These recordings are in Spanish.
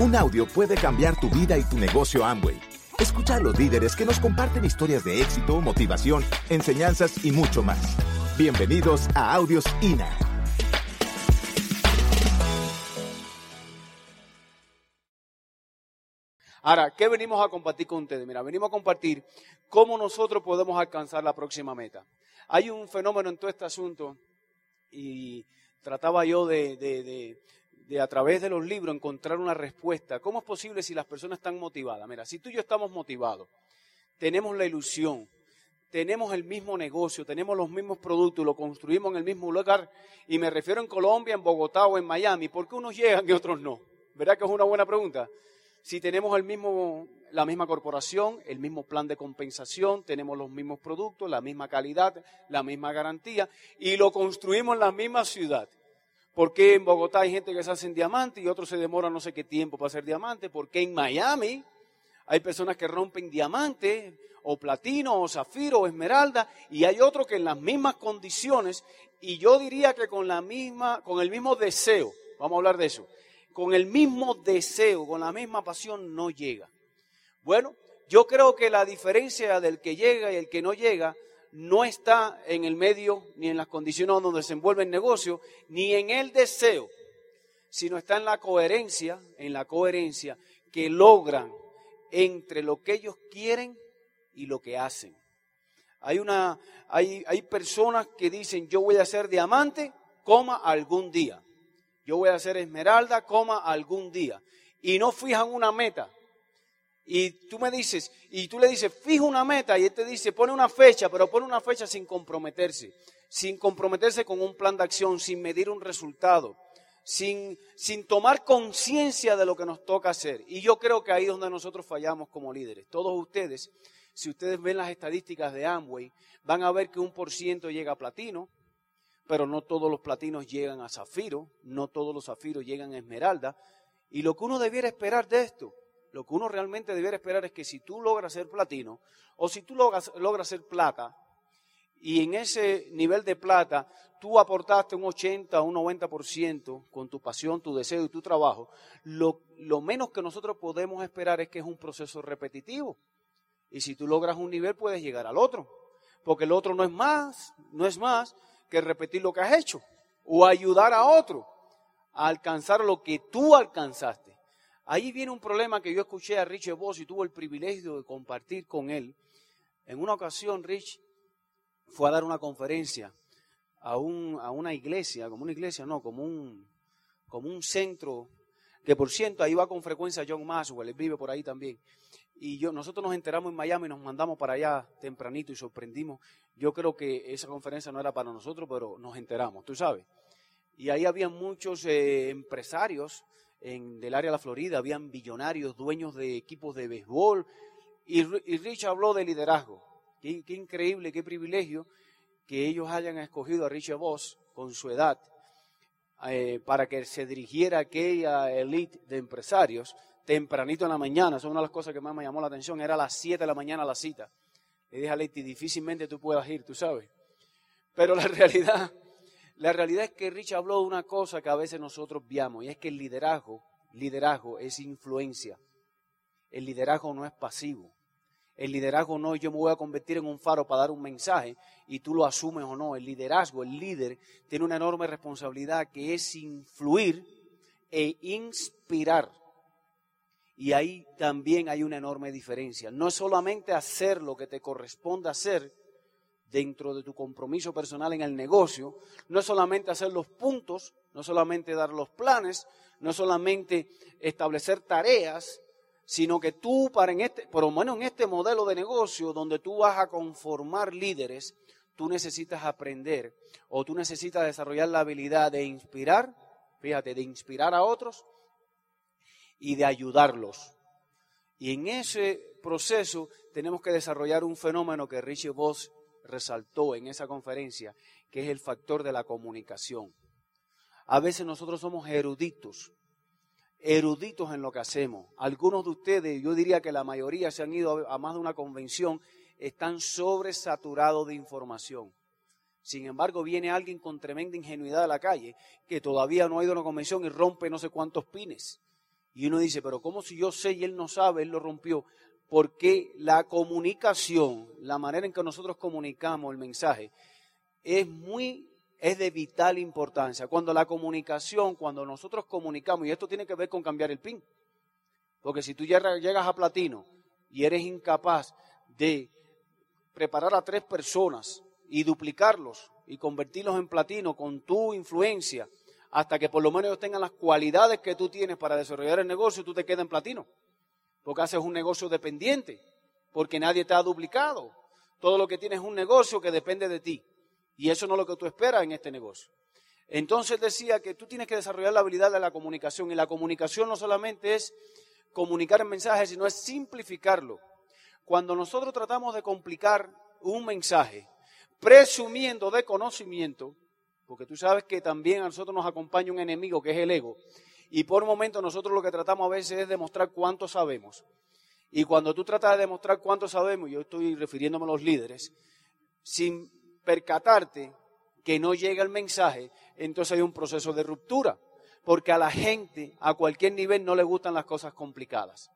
Un audio puede cambiar tu vida y tu negocio Amway. Escucha a los líderes que nos comparten historias de éxito, motivación, enseñanzas y mucho más. Bienvenidos a Audios INA. Ahora, ¿qué venimos a compartir con ustedes? Mira, venimos a compartir cómo nosotros podemos alcanzar la próxima meta. Hay un fenómeno en todo este asunto y trataba yo de, de, a través de los libros encontrar una respuesta. ¿Cómo es posible si las personas están motivadas? Mira, si tú y yo estamos motivados, tenemos la ilusión, tenemos el mismo negocio, tenemos los mismos productos, lo construimos en el mismo lugar, y me refiero en Colombia, en Bogotá o en Miami, ¿por qué unos llegan y otros no? ¿Verdad que es una buena pregunta? Si tenemos el mismo, la misma corporación, el mismo plan de compensación, tenemos los mismos productos, la misma calidad, la misma garantía, y lo construimos en la misma ciudad. ¿Por qué en Bogotá hay gente que se hace en diamante y otros se demoran no sé qué tiempo para hacer diamante? ¿Por qué en Miami hay personas que rompen diamante o platino o zafiro o esmeralda y hay otros que en las mismas condiciones y yo diría que con la misma con el mismo deseo, vamos a hablar de eso, con el mismo deseo, con la misma pasión, no llega. Bueno, yo creo que la diferencia del que llega y el que no llega no está en el medio ni en las condiciones donde se envuelve el negocio, ni en el deseo, sino está en la coherencia, en la coherencia que logran entre lo que ellos quieren y lo que hacen. Hay, una, hay, hay personas que dicen, yo voy a ser diamante, coma algún día yo voy a ser esmeralda, coma algún día. Y no fijan una meta. Y tú me dices, y tú le dices, fija una meta, y él te dice, pone una fecha, pero pone una fecha sin comprometerse, sin comprometerse con un plan de acción, sin medir un resultado, sin, sin tomar conciencia de lo que nos toca hacer. Y yo creo que ahí es donde nosotros fallamos como líderes. Todos ustedes, si ustedes ven las estadísticas de Amway, van a ver que un por ciento llega a platino, pero no todos los platinos llegan a zafiro, no todos los zafiros llegan a esmeralda. Y lo que uno debiera esperar de esto, lo que uno realmente debiera esperar es que si tú logras ser platino o si tú logras, logras ser plata, y en ese nivel de plata tú aportaste un 80 o un 90% con tu pasión, tu deseo y tu trabajo, lo, lo menos que nosotros podemos esperar es que es un proceso repetitivo. Y si tú logras un nivel puedes llegar al otro, porque el otro no es más, no es más que repetir lo que has hecho o ayudar a otro a alcanzar lo que tú alcanzaste. Ahí viene un problema que yo escuché a Rich Voss y tuve el privilegio de compartir con él. En una ocasión, Rich fue a dar una conferencia a, un, a una iglesia, como una iglesia, no, como un, como un centro, que por cierto, ahí va con frecuencia John Maxwell, él vive por ahí también. Y nosotros nos enteramos en Miami, y nos mandamos para allá tempranito y sorprendimos. Yo creo que esa conferencia no era para nosotros, pero nos enteramos, tú sabes. Y ahí había muchos eh, empresarios en, del área de la Florida, habían billonarios, dueños de equipos de béisbol. Y, Rich habló de liderazgo. Qué, increíble, qué privilegio que ellos hayan escogido a Richard Voss con su edad eh, para que se dirigiera a aquella elite de empresarios tempranito en la mañana. Eso es una de las cosas que más me llamó la atención. Era a las 7 de la mañana la cita. Le dije a Leti, difícilmente tú puedas ir, tú sabes. Pero la realidad, la realidad es que Rich habló de una cosa que a veces nosotros viamos, y es que el liderazgo, liderazgo es influencia. El liderazgo no es pasivo. El liderazgo no es yo me voy a convertir en un faro para dar un mensaje y tú lo asumes o no. El liderazgo, el líder, tiene una enorme responsabilidad que es influir e inspirar. Y ahí también hay una enorme diferencia. No es solamente hacer lo que te corresponde hacer dentro de tu compromiso personal en el negocio, no es solamente hacer los puntos, no solamente dar los planes, no solamente establecer tareas, sino que tú, este, por lo menos en este modelo de negocio donde tú vas a conformar líderes, tú necesitas aprender o tú necesitas desarrollar la habilidad de inspirar, fíjate, de inspirar a otros y de ayudarlos. Y en ese proceso tenemos que desarrollar un fenómeno que Richie Voss resaltó en esa conferencia, que es el factor de la comunicación. A veces nosotros somos eruditos, eruditos en lo que hacemos. Algunos de ustedes, yo diría que la mayoría se han ido a más de una convención, están sobresaturados de información. Sin embargo, viene alguien con tremenda ingenuidad a la calle que todavía no ha ido a una convención y rompe no sé cuántos pines Y uno dice, pero ¿cómo si yo sé y él no sabe, él lo rompió? Porque la comunicación, la manera en que nosotros comunicamos el mensaje, es muy, es de vital importancia. Cuando la comunicación, cuando nosotros comunicamos, y esto tiene que ver con cambiar el pin, porque si tú llegas a platino y eres incapaz de preparar a tres personas y duplicarlos y convertirlos en platino con tu influencia, hasta que por lo menos ellos tengan las cualidades que tú tienes para desarrollar el negocio, tú te quedas en platino. Porque haces un negocio dependiente, porque nadie te ha duplicado. Todo lo que tienes es un negocio que depende de ti. Y eso no es lo que tú esperas en este negocio. Entonces decía que tú tienes que desarrollar la habilidad de la comunicación. Y la comunicación no solamente es comunicar el mensaje, sino es simplificarlo. Cuando nosotros tratamos de complicar un mensaje, presumiendo de conocimiento, porque tú sabes que también a nosotros nos acompaña un enemigo que es el ego, y por momento nosotros lo que tratamos a veces es demostrar cuánto sabemos. Y cuando tú tratas de demostrar cuánto sabemos, yo estoy refiriéndome a los líderes, sin percatarte que no llega el mensaje, entonces hay un proceso de ruptura, porque a la gente, a cualquier nivel, no le gustan las cosas complicadas.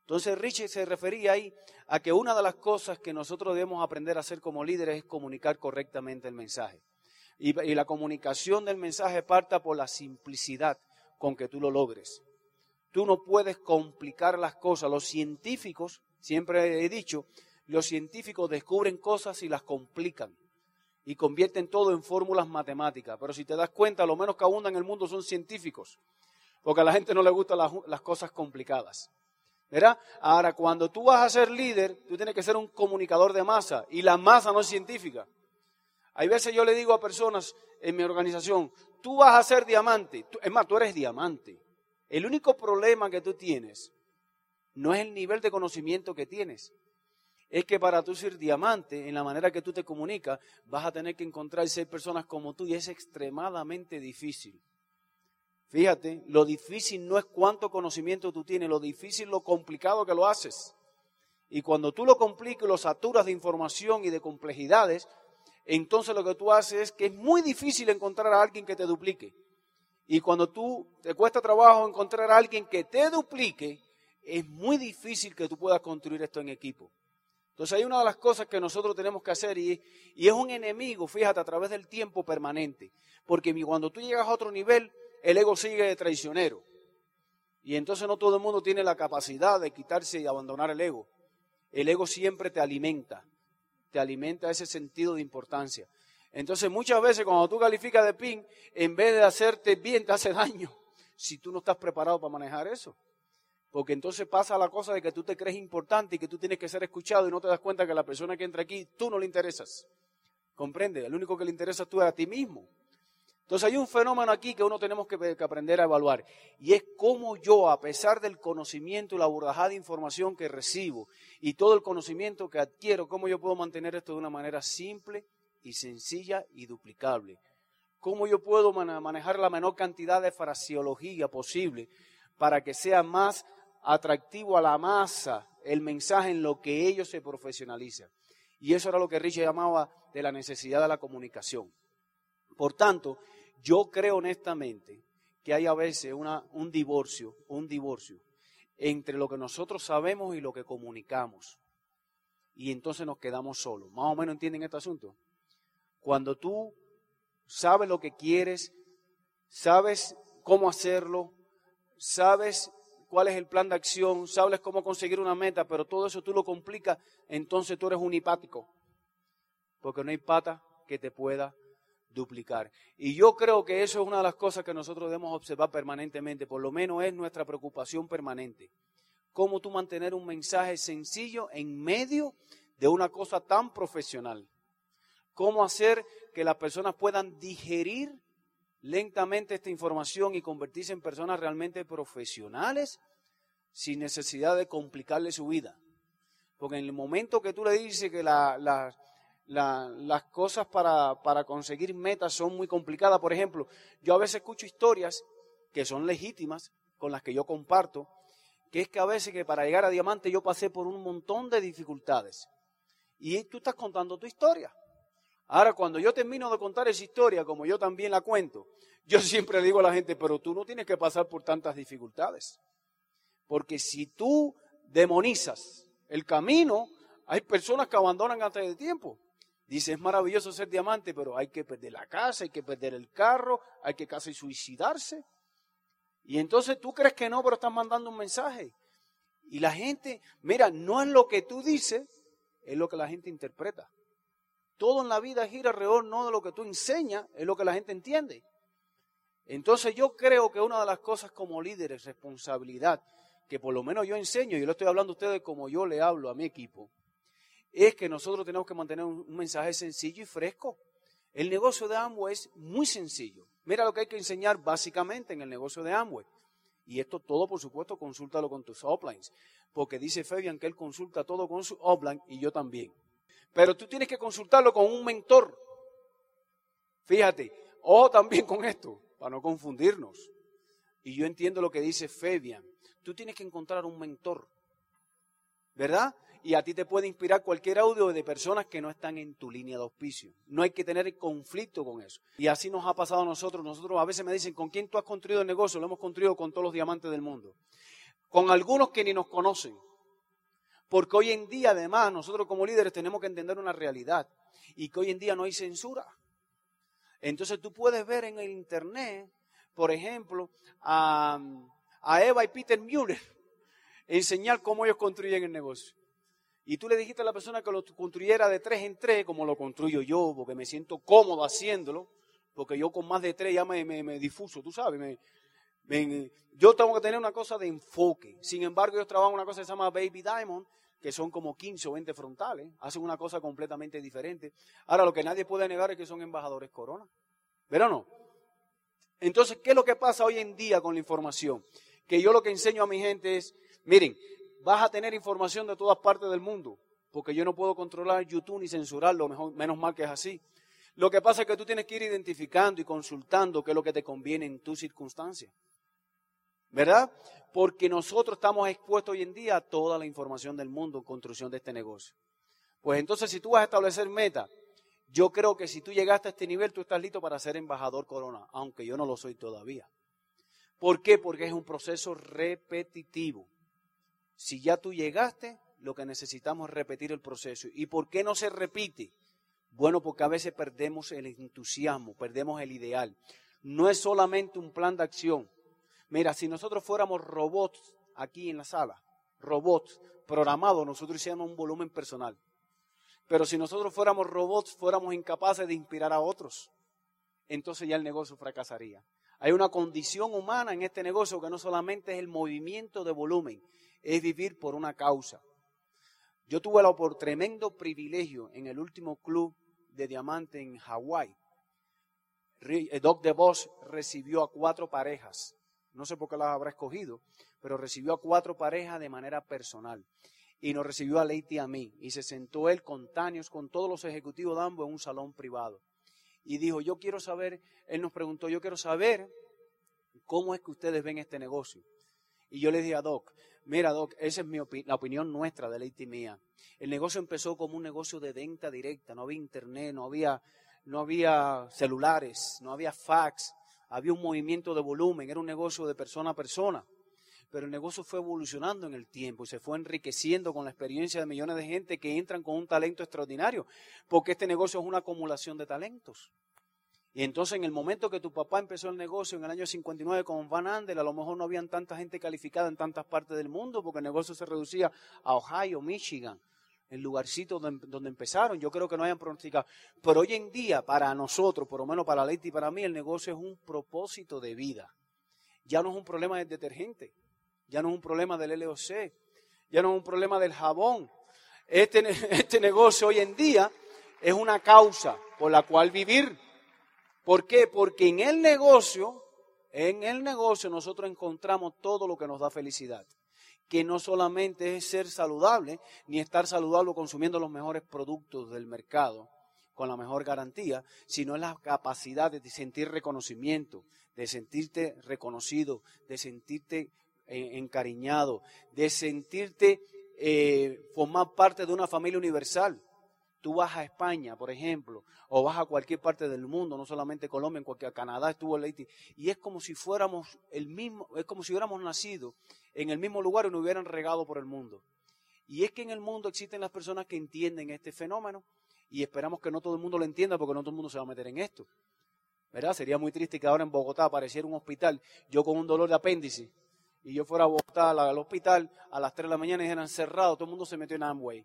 Entonces Richie se refería ahí a que una de las cosas que nosotros debemos aprender a hacer como líderes es comunicar correctamente el mensaje. Y, y la comunicación del mensaje parta por la simplicidad con que tú lo logres. Tú no puedes complicar las cosas. Los científicos, siempre he dicho, los científicos descubren cosas y las complican y convierten todo en fórmulas matemáticas. Pero si te das cuenta, lo menos que abundan en el mundo son científicos, porque a la gente no le gustan las, las cosas complicadas. ¿Verdad? Ahora, cuando tú vas a ser líder, tú tienes que ser un comunicador de masa y la masa no es científica. Hay veces yo le digo a personas en mi organización, tú vas a ser diamante. Es más, tú eres diamante. El único problema que tú tienes no es el nivel de conocimiento que tienes. Es que para tú ser diamante, en la manera que tú te comunicas, vas a tener que encontrar seis personas como tú y es extremadamente difícil. Fíjate, lo difícil no es cuánto conocimiento tú tienes, lo difícil lo complicado que lo haces. Y cuando tú lo complicas y lo saturas de información y de complejidades, entonces lo que tú haces es que es muy difícil encontrar a alguien que te duplique. Y cuando tú te cuesta trabajo encontrar a alguien que te duplique, es muy difícil que tú puedas construir esto en equipo. Entonces hay una de las cosas que nosotros tenemos que hacer y, y es un enemigo, fíjate, a través del tiempo permanente. Porque cuando tú llegas a otro nivel, el ego sigue de traicionero. Y entonces no todo el mundo tiene la capacidad de quitarse y abandonar el ego. El ego siempre te alimenta te alimenta ese sentido de importancia. Entonces muchas veces cuando tú calificas de PIN, en vez de hacerte bien, te hace daño si tú no estás preparado para manejar eso. Porque entonces pasa la cosa de que tú te crees importante y que tú tienes que ser escuchado y no te das cuenta que la persona que entra aquí, tú no le interesas. ¿Comprende? El único que le interesa tú es a ti mismo. Entonces hay un fenómeno aquí que uno tenemos que, aprender a evaluar y es cómo yo, a pesar del conocimiento y la abordajada de información que recibo y todo el conocimiento que adquiero, cómo yo puedo mantener esto de una manera simple y sencilla y duplicable. Cómo yo puedo manejar la menor cantidad de fraseología posible para que sea más atractivo a la masa el mensaje en lo que ellos se profesionalizan. Y eso era lo que Richard llamaba de la necesidad de la comunicación. Por tanto, yo creo honestamente que hay a veces un divorcio, un divorcio entre lo que nosotros sabemos y lo que comunicamos. Y entonces nos quedamos solos. Más o menos entienden este asunto. Cuando tú sabes lo que quieres, sabes cómo hacerlo, sabes cuál es el plan de acción, sabes cómo conseguir una meta, pero todo eso tú lo complicas, entonces tú eres un hipático. Porque no hay pata que te pueda duplicar. Y yo creo que eso es una de las cosas que nosotros debemos observar permanentemente, por lo menos es nuestra preocupación permanente. Cómo tú mantener un mensaje sencillo en medio de una cosa tan profesional. Cómo hacer que las personas puedan digerir lentamente esta información y convertirse en personas realmente profesionales sin necesidad de complicarle su vida. Porque en el momento que tú le dices que la, la las cosas para, para conseguir metas son muy complicadas. Por ejemplo, yo a veces escucho historias que son legítimas, con las que yo comparto, que es que a veces que para llegar a diamante yo pasé por un montón de dificultades. Y tú estás contando tu historia. Ahora, cuando yo termino de contar esa historia, como yo también la cuento, yo siempre digo a la gente, pero tú no tienes que pasar por tantas dificultades. Porque si tú demonizas el camino, hay personas que abandonan antes de tiempo. Dice, es maravilloso ser diamante, pero hay que perder la casa, hay que perder el carro, hay que casi suicidarse. Y entonces tú crees que no, pero estás mandando un mensaje. Y la gente, mira, no es lo que tú dices, es lo que la gente interpreta. Todo en la vida gira alrededor no de lo que tú enseñas, es lo que la gente entiende. Entonces yo creo que una de las cosas como líder es responsabilidad, que por lo menos yo enseño, y yo le estoy hablando a ustedes como yo le hablo a mi equipo, es que nosotros tenemos que mantener un, mensaje sencillo y fresco. El negocio de Amway es muy sencillo. Mira lo que hay que enseñar básicamente en el negocio de Amway. Y esto todo, por supuesto, consúltalo con tus uplines. Porque dice Fabian que él consulta todo con su upline y yo también. Pero tú tienes que consultarlo con un mentor. Fíjate, o también con esto, para no confundirnos. Y yo entiendo lo que dice Fabian. Tú tienes que encontrar un mentor. ¿Verdad? Y a ti te puede inspirar cualquier audio de personas que no están en tu línea de auspicio. No hay que tener conflicto con eso. Y así nos ha pasado a nosotros. Nosotros a veces me dicen, ¿con quién tú has construido el negocio? Lo hemos construido con todos los diamantes del mundo. Con algunos que ni nos conocen. Porque hoy en día, además, nosotros como líderes tenemos que entender una realidad. Y que hoy en día no hay censura. Entonces tú puedes ver en el Internet, por ejemplo, a, a Eva y Peter Mueller enseñar cómo ellos construyen el negocio y tú le dijiste a la persona que lo construyera de tres en tres, como lo construyo yo, porque me siento cómodo haciéndolo, porque yo con más de tres ya me, me, difuso, tú sabes. yo tengo que tener una cosa de enfoque. Sin embargo, ellos trabajan una cosa que se llama Baby Diamond, que son como 15 o 20 frontales, hacen una cosa completamente diferente. Ahora, lo que nadie puede negar es que son embajadores corona. ¿Pero no? Entonces, ¿qué es lo que pasa hoy en día con la información? Que yo lo que enseño a mi gente es, miren, vas a tener información de todas partes del mundo, porque yo no puedo controlar YouTube ni censurarlo, mejor, menos mal que es así. Lo que pasa es que tú tienes que ir identificando y consultando qué es lo que te conviene en tu circunstancia. ¿Verdad? Porque nosotros estamos expuestos hoy en día a toda la información del mundo en construcción de este negocio. Pues entonces, si tú vas a establecer meta, yo creo que si tú llegaste a este nivel, tú estás listo para ser embajador corona, aunque yo no lo soy todavía. ¿Por qué? Porque es un proceso repetitivo. Si ya tú llegaste, lo que necesitamos es repetir el proceso. ¿Y por qué no se repite? Bueno, porque a veces perdemos el entusiasmo, perdemos el ideal. No es solamente un plan de acción. Mira, si nosotros fuéramos robots aquí en la sala, robots programados, nosotros hiciéramos un volumen personal. Pero si nosotros fuéramos robots, fuéramos incapaces de inspirar a otros, entonces ya el negocio fracasaría. Hay una condición humana en este negocio que no solamente es el movimiento de volumen, es vivir por una causa. Yo tuve el tremendo privilegio en el último club de diamante en Hawái. Eh, Doc DeVos recibió a cuatro parejas. No sé por qué las habrá escogido, pero recibió a cuatro parejas de manera personal. Y nos recibió a Leite y a mí. Y se sentó él con Tanios, con todos los ejecutivos de ambos en un salón privado. Y dijo, yo quiero saber, él nos preguntó, yo quiero saber cómo es que ustedes ven este negocio. Y yo le dije a Doc, Mira, Doc, esa es mi la opinión nuestra de Leite mía. El negocio empezó como un negocio de venta directa, no había internet, no había, no había celulares, no había fax, había un movimiento de volumen, era un negocio de persona a persona. Pero el negocio fue evolucionando en el tiempo y se fue enriqueciendo con la experiencia de millones de gente que entran con un talento extraordinario, porque este negocio es una acumulación de talentos. Y entonces en el momento que tu papá empezó el negocio en el año 59 con Van Andel, a lo mejor no habían tanta gente calificada en tantas partes del mundo porque el negocio se reducía a Ohio, Michigan, el lugarcito donde, empezaron. Yo creo que no hayan pronosticado. Pero hoy en día, para nosotros, por lo menos para Leite y para mí, el negocio es un propósito de vida. Ya no es un problema del detergente, ya no es un problema del LOC, ya no es un problema del jabón. Este, este negocio hoy en día es una causa por la cual vivir. ¿Por qué? Porque en el negocio, en el negocio nosotros encontramos todo lo que nos da felicidad. Que no solamente es ser saludable, ni estar saludable consumiendo los mejores productos del mercado con la mejor garantía, sino es la capacidad de sentir reconocimiento, de sentirte reconocido, de sentirte eh, encariñado, de sentirte eh, formar parte de una familia universal. Tú vas a España, por ejemplo, o vas a cualquier parte del mundo, no solamente Colombia, en cualquier Canadá estuvo Leiti, y es como si fuéramos el mismo, es como si hubiéramos nacido en el mismo lugar y nos hubieran regado por el mundo. Y es que en el mundo existen las personas que entienden este fenómeno y esperamos que no todo el mundo lo entienda porque no todo el mundo se va a meter en esto. ¿Verdad? Sería muy triste que ahora en Bogotá apareciera un hospital, yo con un dolor de apéndice, y yo fuera a Bogotá al hospital a las 3 de la mañana y dijeran cerrado, todo el mundo se metió en Amway.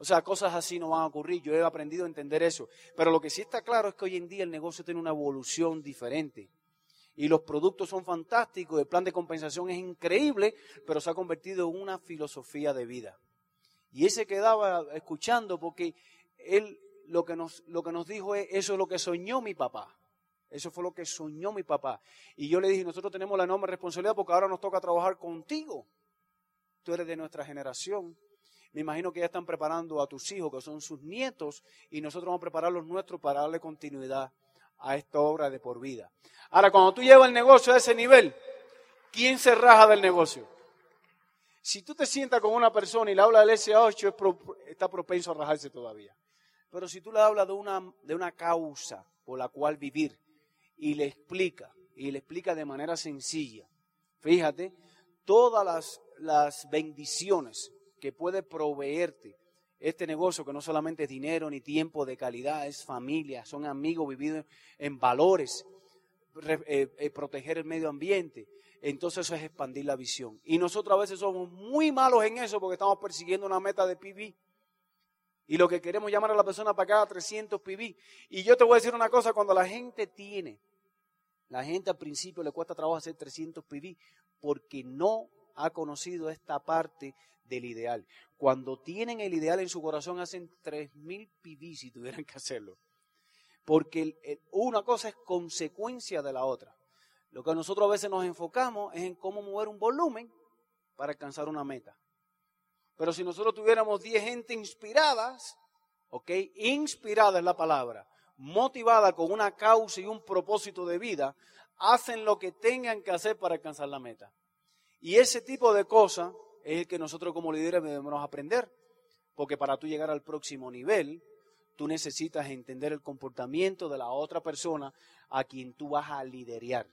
O sea, cosas así no van a ocurrir. Yo he aprendido a entender eso. Pero lo que sí está claro es que hoy en día el negocio tiene una evolución diferente. Y los productos son fantásticos, el plan de compensación es increíble, pero se ha convertido en una filosofía de vida. Y ese quedaba escuchando porque él lo que nos, lo que nos dijo es, eso es lo que soñó mi papá. Eso fue lo que soñó mi papá. Y yo le dije, nosotros tenemos la enorme responsabilidad porque ahora nos toca trabajar contigo. Tú eres de nuestra generación. Me imagino que ya están preparando a tus hijos, que son sus nietos, y nosotros vamos a preparar los nuestros para darle continuidad a esta obra de por vida. Ahora, cuando tú llevas el negocio a ese nivel, ¿quién se raja del negocio? Si tú te sientas con una persona y le hablas del SA8, está propenso a rajarse todavía. Pero si tú le hablas de una, de una causa por la cual vivir y le explica, y le explica de manera sencilla, fíjate, todas las, las bendiciones que puede proveerte este negocio que no solamente es dinero ni tiempo de calidad, es familia, son amigos vividos en valores, eh, eh, proteger el medio ambiente. Entonces eso es expandir la visión. Y nosotros a veces somos muy malos en eso porque estamos persiguiendo una meta de PB. Y lo que queremos llamar a la persona para cada 300 PB. Y yo te voy a decir una cosa, cuando la gente tiene, la gente al principio le cuesta trabajo hacer 300 PB porque no ha conocido esta parte del ideal. Cuando tienen el ideal en su corazón, hacen 3.000 pibis si tuvieran que hacerlo. Porque una cosa es consecuencia de la otra. Lo que nosotros a veces nos enfocamos es en cómo mover un volumen para alcanzar una meta. Pero si nosotros tuviéramos 10 gente inspiradas, ¿ok? Inspirada es la palabra, motivada con una causa y un propósito de vida, hacen lo que tengan que hacer para alcanzar la meta. Y ese tipo de cosas es el que nosotros como líderes debemos aprender. Porque para tú llegar al próximo nivel, tú necesitas entender el comportamiento de la otra persona a quien tú vas a liderar.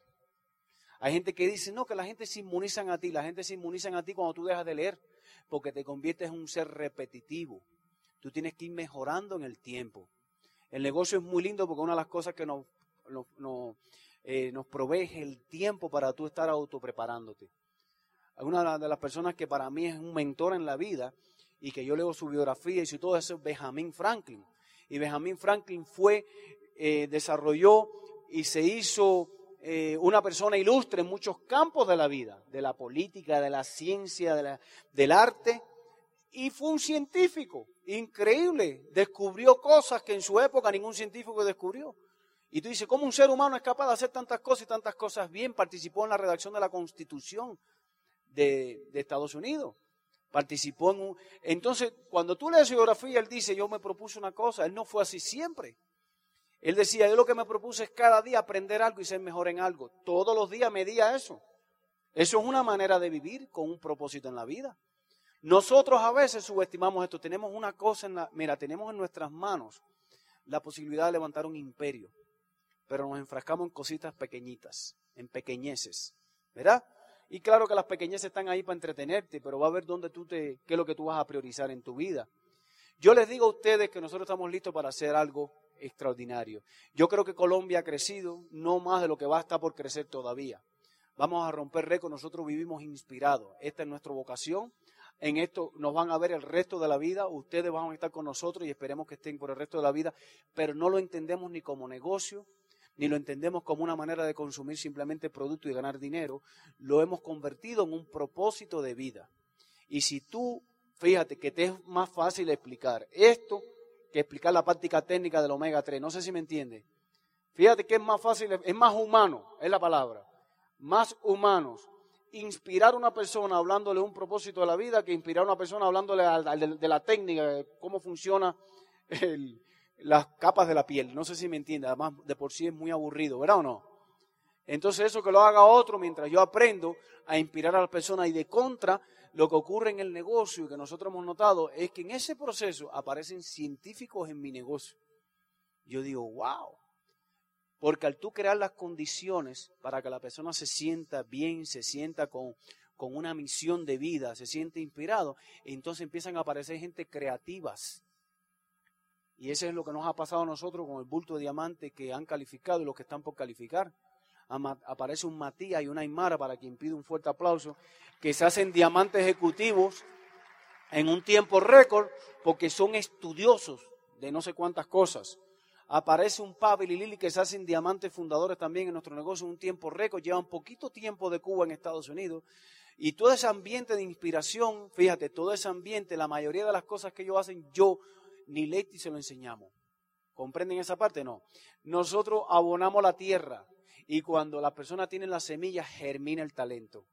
Hay gente que dice, no, que la gente se inmunizan a ti, la gente se inmunizan a ti cuando tú dejas de leer, porque te conviertes en un ser repetitivo. Tú tienes que ir mejorando en el tiempo. El negocio es muy lindo porque una de las cosas que nos, nos, eh, nos provee es el tiempo para tú estar autopreparándote una de las personas que para mí es un mentor en la vida y que yo leo su biografía y todo eso es Benjamin Franklin. Y Benjamin Franklin fue, eh, desarrolló y se hizo eh, una persona ilustre en muchos campos de la vida, de la política, de la ciencia, del arte, y fue un científico increíble. Descubrió cosas que en su época ningún científico descubrió. Y tú dices, ¿cómo un ser humano es capaz de hacer tantas cosas y tantas cosas bien? Participó en la redacción de la Constitución de, Estados Unidos. Participó en un... Entonces, cuando tú lees su biografía, él dice, yo me propuse una cosa, él no fue así siempre. Él decía, yo lo que me propuse es cada día aprender algo y ser mejor en algo. Todos los días medía eso. Eso es una manera de vivir con un propósito en la vida. Nosotros a veces subestimamos esto. Tenemos una cosa en la... Mira, tenemos en nuestras manos la posibilidad de levantar un imperio. Pero nos enfrascamos en cositas pequeñitas, en pequeñeces. ¿Verdad? Y claro que las pequeñas están ahí para entretenerte, pero va a ver dónde tú te, qué es lo que tú vas a priorizar en tu vida. Yo les digo a ustedes que nosotros estamos listos para hacer algo extraordinario. Yo creo que Colombia ha crecido, no más de lo que va a estar por crecer todavía. Vamos a romper récord, nosotros vivimos inspirados. Esta es nuestra vocación. En esto nos van a ver el resto de la vida. Ustedes van a estar con nosotros y esperemos que estén por el resto de la vida, pero no lo entendemos ni como negocio, ni lo entendemos como una manera de consumir simplemente producto y ganar dinero, lo hemos convertido en un propósito de vida. Y si tú, fíjate que te es más fácil explicar esto que explicar la práctica técnica del omega 3, no sé si me entiende. Fíjate que es más fácil, es más humano, es la palabra, más humanos. Inspirar a una persona hablándole un propósito de la vida que inspirar a una persona hablándole de la técnica, de cómo funciona el, las capas de la piel. No sé si me entiende, además de por sí es muy aburrido, ¿verdad o no? Entonces eso que lo haga otro mientras yo aprendo a inspirar a la persona y de contra, lo que ocurre en el negocio y que nosotros hemos notado es que en ese proceso aparecen científicos en mi negocio. Yo digo, wow. Porque al tú crear las condiciones para que la persona se sienta bien, se sienta con, con una misión de vida, se siente inspirado, entonces empiezan a aparecer gente creativas. Y eso es lo que nos ha pasado a nosotros con el bulto de diamante que han calificado y los que están por calificar. Aparece un Matías y una Aymara, para quien pide un fuerte aplauso, que se hacen diamantes ejecutivos en un tiempo récord porque son estudiosos de no sé cuántas cosas. Aparece un Pavel y Lili que se hacen diamantes fundadores también en nuestro negocio en un tiempo récord, llevan poquito tiempo de Cuba en Estados Unidos y todo ese ambiente de inspiración, fíjate, todo ese ambiente, la mayoría de las cosas que ellos hacen, yo ni Leti se lo enseñamos. ¿Comprenden esa parte? No. Nosotros abonamos la tierra y cuando las personas tienen la semilla, germina el talento.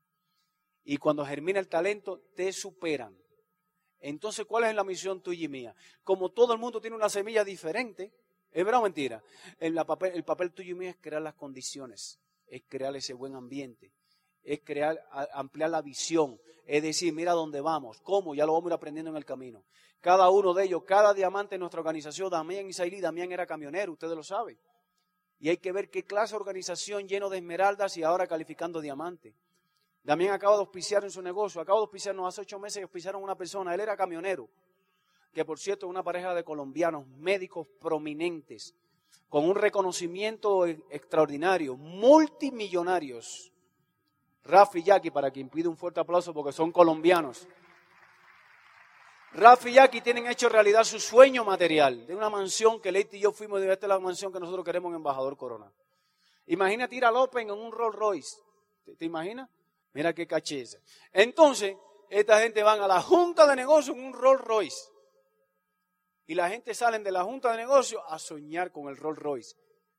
Y cuando germina el talento, te superan. Entonces, ¿cuál es la misión tuya y mía? Como todo el mundo tiene una semilla diferente, ¿es verdad o mentira? El papel, el papel tuyo y mío es crear las condiciones, es crear ese buen ambiente, es crear, ampliar la visión, es decir, mira dónde vamos, cómo, ya lo vamos a ir aprendiendo en el camino. Cada uno de ellos, cada diamante en nuestra organización, Damián Isailí, Damián era camionero, ustedes lo saben. Y hay que ver qué clase de organización lleno de esmeraldas y ahora calificando diamante. Damián acaba de auspiciar en su negocio, acaba de auspiciarnos hace ocho meses y auspiciaron a una persona, él era camionero, que por cierto es una pareja de colombianos, médicos prominentes, con un reconocimiento extraordinario, multimillonarios Rafi y Jackie, para quien pide un fuerte aplauso porque son colombianos. Rafi y Jackie tienen hecho realidad su sueño material de una mansión que Leite y yo fuimos de esta la mansión que nosotros queremos en Embajador Corona. Imagínate ir a López en un Rolls Royce. ¿Te, imaginas? Mira qué cacheza. Entonces, esta gente van a la junta de negocio en un Rolls Royce. Y la gente salen de la junta de negocio a soñar con el Rolls Royce.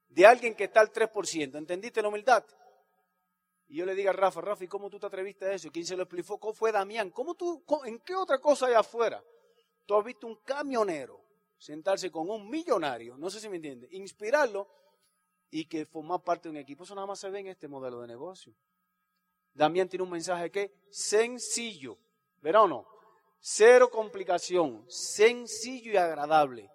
De alguien que está al 3%. ¿Entendiste la humildad? Y yo le digo a Rafa, Rafa, ¿y cómo tú te atreviste a eso? ¿Quién se lo explicó? ¿Cómo fue Damián? ¿Cómo tú, ¿En qué otra cosa hay afuera? Tú has visto un camionero sentarse con un millonario, no sé si me entiende, inspirarlo y que formar parte de un equipo. Eso nada más se ve en este modelo de negocio. Damián tiene un mensaje que sencillo, ¿verdad o no? Cero complicación, sencillo y agradable.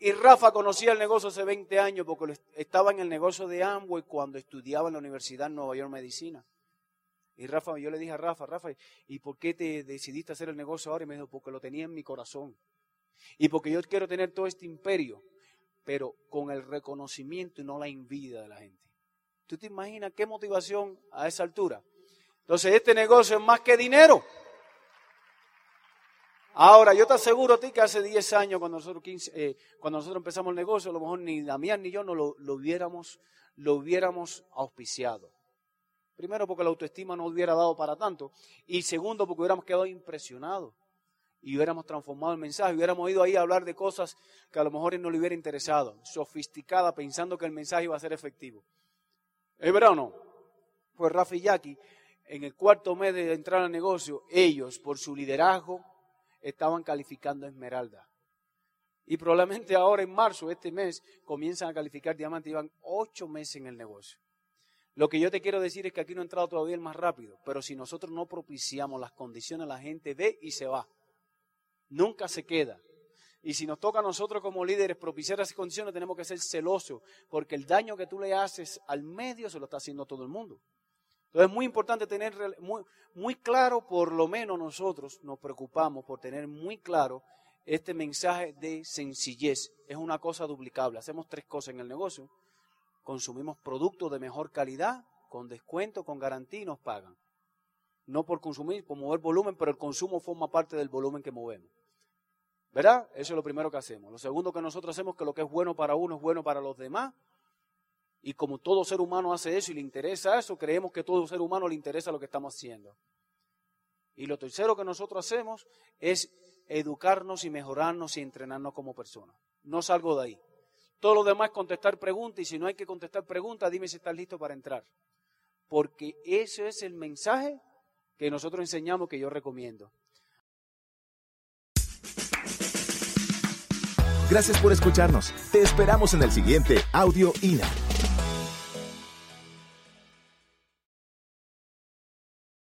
Y Rafa conocía el negocio hace 20 años porque estaba en el negocio de Amway cuando estudiaba en la Universidad de Nueva York Medicina. Y Rafa, yo le dije a Rafa, Rafa, ¿y por qué te decidiste hacer el negocio ahora? Y me dijo, porque lo tenía en mi corazón. Y porque yo quiero tener todo este imperio, pero con el reconocimiento y no la envidia de la gente. ¿Tú te imaginas qué motivación a esa altura? Entonces, este negocio es más que dinero. Ahora, yo te aseguro a ti que hace 10 años, cuando nosotros, eh, cuando nosotros empezamos el negocio, a lo mejor ni Damián ni yo no lo, hubiéramos, lo hubiéramos auspiciado. Primero, porque la autoestima no hubiera dado para tanto. Y segundo, porque hubiéramos quedado impresionados. Y hubiéramos transformado el mensaje. Hubiéramos ido ahí a hablar de cosas que a lo mejor no le hubiera interesado. Sofisticada, pensando que el mensaje iba a ser efectivo. ¿Es verdad o no? Pues Rafa y Jackie, en el cuarto mes de entrar al negocio, ellos, por su liderazgo, estaban calificando esmeralda. Y probablemente ahora en marzo, este mes, comienzan a calificar diamante. Llevan ocho meses en el negocio. Lo que yo te quiero decir es que aquí no ha entrado todavía el más rápido, pero si nosotros no propiciamos las condiciones, la gente ve y se va. Nunca se queda. Y si nos toca a nosotros como líderes propiciar esas condiciones, tenemos que ser celosos, porque el daño que tú le haces al medio se lo está haciendo todo el mundo. Entonces es muy importante tener muy, claro, por lo menos nosotros nos preocupamos por tener muy claro este mensaje de sencillez. Es una cosa duplicable. Hacemos tres cosas en el negocio. Consumimos productos de mejor calidad, con descuento, con garantía y nos pagan. No por consumir, por mover volumen, pero el consumo forma parte del volumen que movemos. ¿Verdad? Eso es lo primero que hacemos. Lo segundo que nosotros hacemos es que lo que es bueno para uno es bueno para los demás y como todo ser humano hace eso y le interesa eso, creemos que todo ser humano le interesa lo que estamos haciendo. Y lo tercero que nosotros hacemos es educarnos y mejorarnos y entrenarnos como personas. No salgo de ahí. Todo lo demás es contestar preguntas y si no hay que contestar preguntas, dime si estás listo para entrar. Porque ese es el mensaje que nosotros enseñamos que yo recomiendo. Gracias por escucharnos. Te esperamos en el siguiente Audio INA.